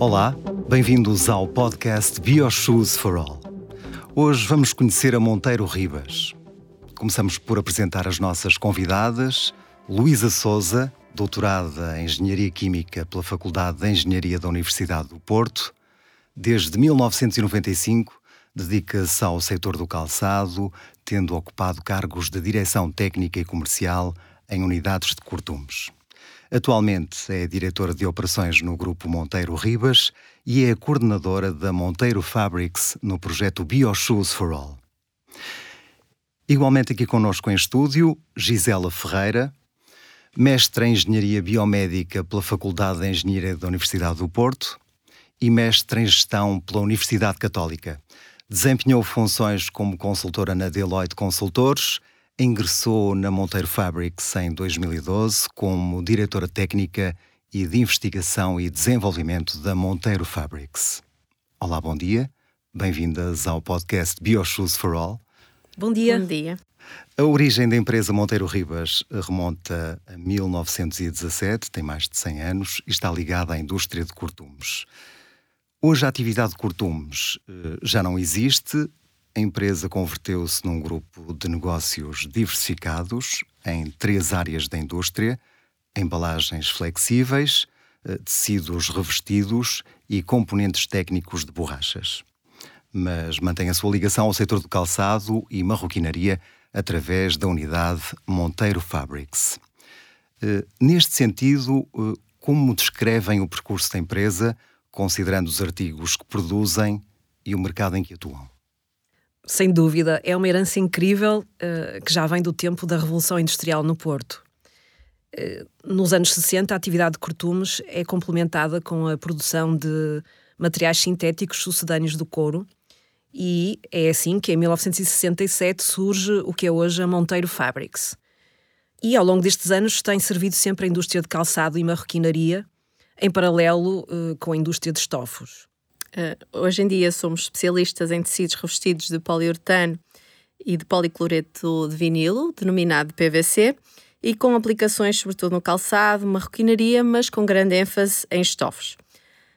Olá, bem-vindos ao podcast BioShoes for All. Hoje vamos conhecer a Monteiro Ribas. Começamos por apresentar as nossas convidadas, Luísa Souza, doutorada em Engenharia Química pela Faculdade de Engenharia da Universidade do Porto. Desde 1995, dedica-se ao setor do calçado, tendo ocupado cargos de direção técnica e comercial em unidades de cortumes. Atualmente é diretora de operações no Grupo Monteiro Ribas e é coordenadora da Monteiro Fabrics no projeto BioShoes for All. Igualmente aqui conosco em estúdio, Gisela Ferreira, mestre em Engenharia Biomédica pela Faculdade de Engenharia da Universidade do Porto e mestre em Gestão pela Universidade Católica. Desempenhou funções como consultora na Deloitte Consultores Ingressou na Monteiro Fabrics em 2012 como diretora técnica e de investigação e desenvolvimento da Monteiro Fabrics. Olá, bom dia. Bem-vindas ao podcast BioShoes for All. Bom dia. Bom dia. A origem da empresa Monteiro Ribas remonta a 1917, tem mais de 100 anos e está ligada à indústria de cortumes. Hoje a atividade de cortumes eh, já não existe, a empresa converteu-se num grupo de negócios diversificados em três áreas da indústria: embalagens flexíveis, eh, tecidos revestidos e componentes técnicos de borrachas. Mas mantém a sua ligação ao setor do calçado e marroquinaria através da unidade Monteiro Fabrics. Eh, neste sentido, como descrevem o percurso da empresa, considerando os artigos que produzem e o mercado em que atuam? sem dúvida, é uma herança incrível uh, que já vem do tempo da Revolução Industrial no Porto. Uh, nos anos 60, a atividade de cortumes é complementada com a produção de materiais sintéticos sucedâneos do couro, e é assim que em 1967 surge o que é hoje a Monteiro Fabrics. E ao longo destes anos tem servido sempre a indústria de calçado e marroquinaria, em paralelo uh, com a indústria de estofos. Uh, hoje em dia somos especialistas em tecidos revestidos de poliuretano e de policloreto de vinilo, denominado PVC, e com aplicações sobretudo no calçado, marroquinaria, mas com grande ênfase em estofos.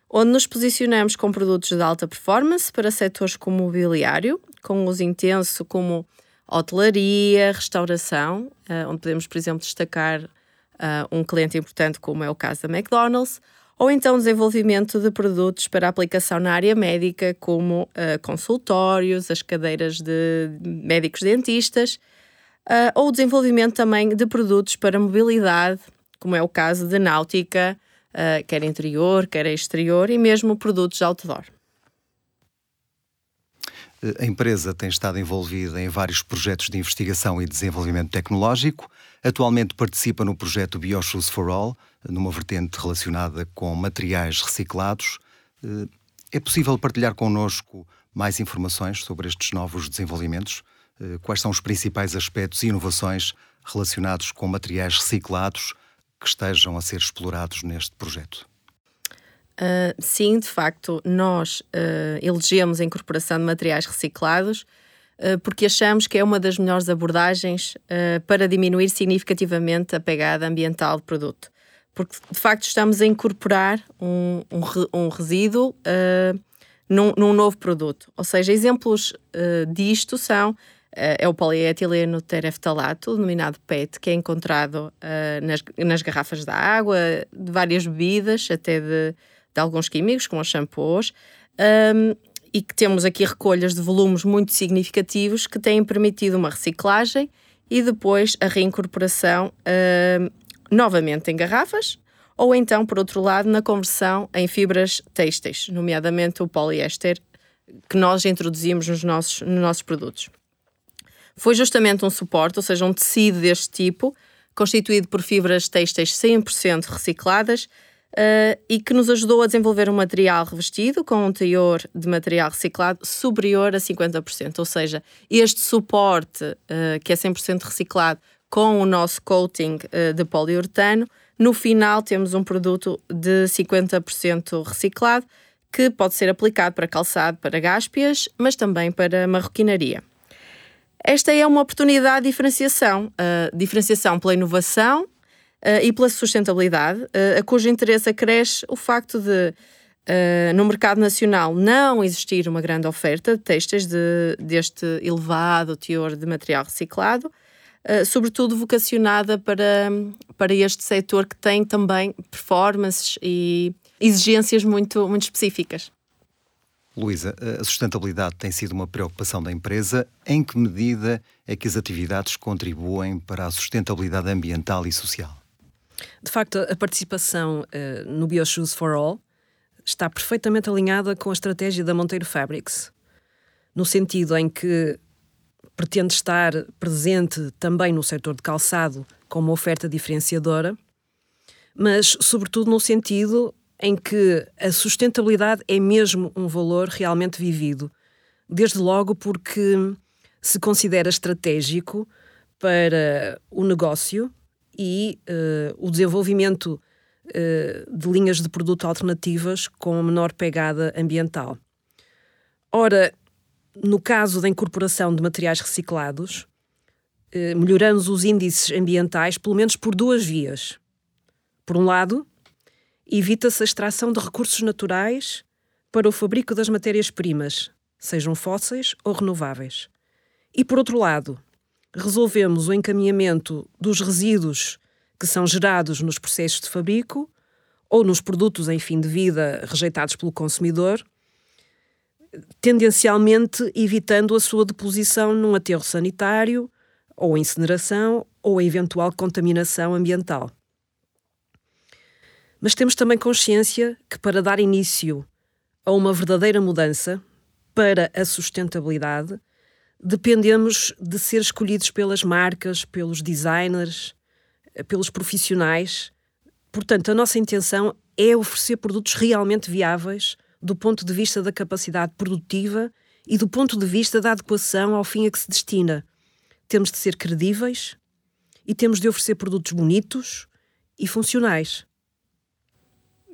Onde nos posicionamos com produtos de alta performance para setores como mobiliário, com uso intenso como hotelaria, restauração, uh, onde podemos, por exemplo, destacar uh, um cliente importante como é o caso da McDonald's, ou então desenvolvimento de produtos para aplicação na área médica, como uh, consultórios, as cadeiras de médicos dentistas, uh, ou desenvolvimento também de produtos para mobilidade, como é o caso de náutica, uh, quer interior, quer exterior, e mesmo produtos outdoor. A empresa tem estado envolvida em vários projetos de investigação e desenvolvimento tecnológico. Atualmente participa no projeto BioShoes for All, numa vertente relacionada com materiais reciclados. Eh, é possível partilhar connosco mais informações sobre estes novos desenvolvimentos? Eh, quais são os principais aspectos e inovações relacionados com materiais reciclados que estejam a ser explorados neste projeto? Uh, sim, de facto, nós uh, elegemos a incorporação de materiais reciclados porque achamos que é uma das melhores abordagens para diminuir significativamente a pegada ambiental do produto porque de facto estamos a incorporar um, um, um resíduo uh, num, num, novo produto. Ou seja, exemplos uh, disto são uh, é o polietileno tereftalato, denominado PET, que é encontrado nas, nas garrafas de água, de várias bebidas, até de, de alguns químicos, como os shampoos. Um, e que temos aqui recolhas de volumes muito significativos que têm permitido uma reciclagem e depois a reincorporação uh, novamente em garrafas, ou então, por outro lado, na conversão em fibras têxteis, nomeadamente o poliéster, que nós introduzimos nos nossos, nos nossos produtos. Foi justamente um suporte, ou seja, um tecido deste tipo, constituído por fibras têxteis 100% recicladas uh, e que nos ajudou a desenvolver um material revestido com um teor de material reciclado superior a 50%. Ou seja, este suporte, uh, que é 100% reciclado, com o nosso coating uh, de poliuretano, no final temos um produto de 50% reciclado que pode ser aplicado para calçado, para gáspias, mas também para marroquinaria. Esta é uma oportunidade de diferenciação, uh, diferenciação pela inovação uh, e pela sustentabilidade, uh, a cujo interesse acresce o facto de, no mercado nacional, não existir uma grande oferta de textos de, deste elevado teor de material reciclado, sobretudo vocacionada para, para este setor que tem também performances e exigências muito, muito específicas. Luísa, a sustentabilidade tem sido uma preocupação da empresa. Em que medida é que as atividades contribuem para a sustentabilidade ambiental e social? De facto, a participação uh, no BioShoes for All está perfeitamente alinhada com a estratégia da Monteiro Fabrics, no sentido em que pretende estar presente também no setor de calçado com uma oferta diferenciadora, mas, sobretudo, no sentido em que a sustentabilidade é mesmo um valor realmente vivido. Desde logo porque se considera estratégico para o negócio e uh, o desenvolvimento uh, de linhas de produto alternativas com menor pegada ambiental. Ora, no caso da incorporação de materiais reciclados, uh, melhoramos os índices ambientais pelo menos por duas vias. Por um lado, evita-se a extração de recursos naturais para o fabrico das matérias-primas, sejam fósseis ou renováveis. E, por outro lado, resolvemos o encaminhamento dos resíduos que são gerados nos processos de fabrico ou nos produtos em fim de vida rejeitados pelo consumidor, tendencialmente evitando a sua deposição num aterro sanitário ou incineração ou eventual contaminação ambiental. Mas temos também consciência que para dar início a uma verdadeira mudança para a sustentabilidade, dependemos de ser escolhidos pelas marcas, pelos designers, pelos profissionais. Portanto, a nossa intenção é oferecer produtos realmente viáveis do ponto de vista da capacidade produtiva e do ponto de vista da adequação ao fim a que se destina. Temos de ser credíveis e temos de oferecer produtos bonitos e funcionais.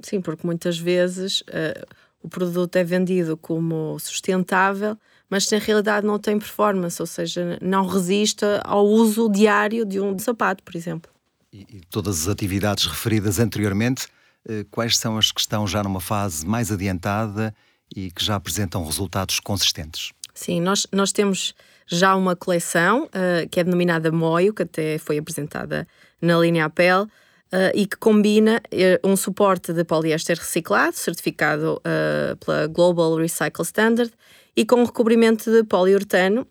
Sim, porque muitas vezes uh, o produto é vendido como sustentável, mas na realidade não tem performance, ou seja, não resiste ao uso diário de um sapato, por exemplo. E, e todas as atividades referidas anteriormente, uh, quais são as que estão já numa fase mais adiantada e que já apresentam resultados consistentes? Sim, nós, nós temos já uma coleção uh, que é denominada Moio, que até foi apresentada na linha Apple, Uh, e que combina uh, um suporte de poliéster reciclado, certificado pela Global Recycle Standard, e com recobrimento de poliuretano.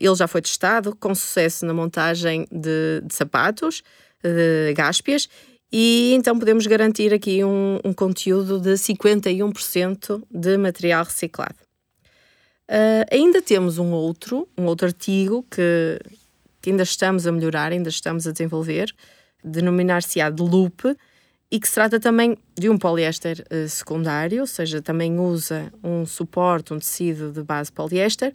ele já foi testado com sucesso na montagem de, de sapatos, de gáspias, e então podemos garantir aqui um, um conteúdo de 51% de material reciclado. ainda temos um outro, um outro artigo que, que ainda estamos a melhorar, ainda estamos a desenvolver, denominar-se-á de loop e que se trata também de um poliéster uh, secundário, ou seja, também usa um suporte, um tecido de base poliéster,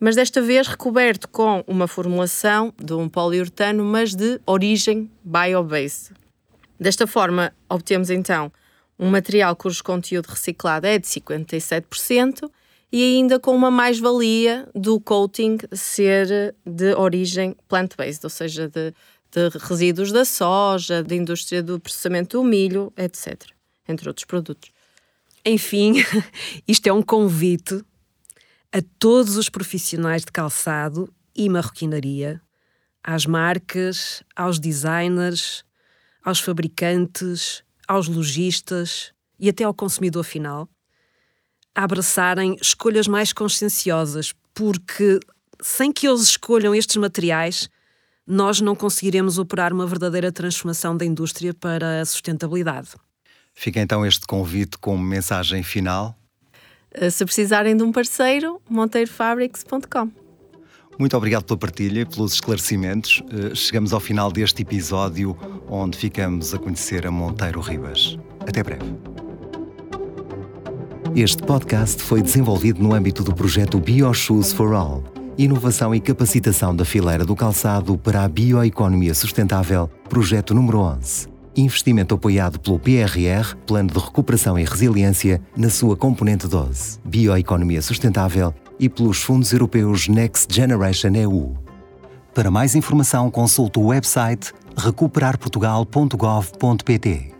mas desta vez recoberto com uma formulação de um poliuretano, mas de origem bio-based. Desta forma, obtemos então um material cujo conteúdo reciclado é de 57% e ainda com uma mais-valia do coating ser de origem plant-based, ou seja, de de resíduos da soja, da indústria do processamento do milho, etc., entre outros produtos. Enfim, isto é um convite a todos os profissionais de calçado e marroquinaria, às marcas, aos designers, aos fabricantes, aos lojistas e até ao consumidor final, a abraçarem escolhas mais conscienciosas, porque sem que eles escolham estes materiais, nós não conseguiremos operar uma verdadeira transformação da indústria para a sustentabilidade. Fica então este convite como mensagem final. Eh, se precisarem de um parceiro, monteirofábricos.com. Muito obrigado pela partilha e pelos esclarecimentos. Eh, chegamos ao final deste episódio onde ficamos a conhecer a Monteiro Ribas. Até breve. Este podcast foi desenvolvido no âmbito do projeto BioShoes for All Inovação e capacitação da fileira do calçado para a bioeconomia sustentável, projeto número 11. Investimento apoiado pelo PRR, Plano de Recuperação e Resiliência, na sua componente 12. Bioeconomia sustentável e pelos fundos europeus Next Generation EU. Para mais informação, consulte o website recuperarportugal.gov.pt.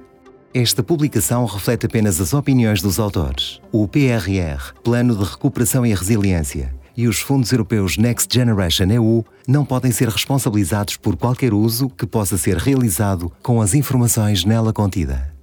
Esta publicação reflete apenas as opiniões dos autores. O PRR, Plano de Recuperação e Resiliência, e os fundos europeus Next Generation EU não podem ser responsabilizados por qualquer uso que possa ser realizado com as informações nela contida.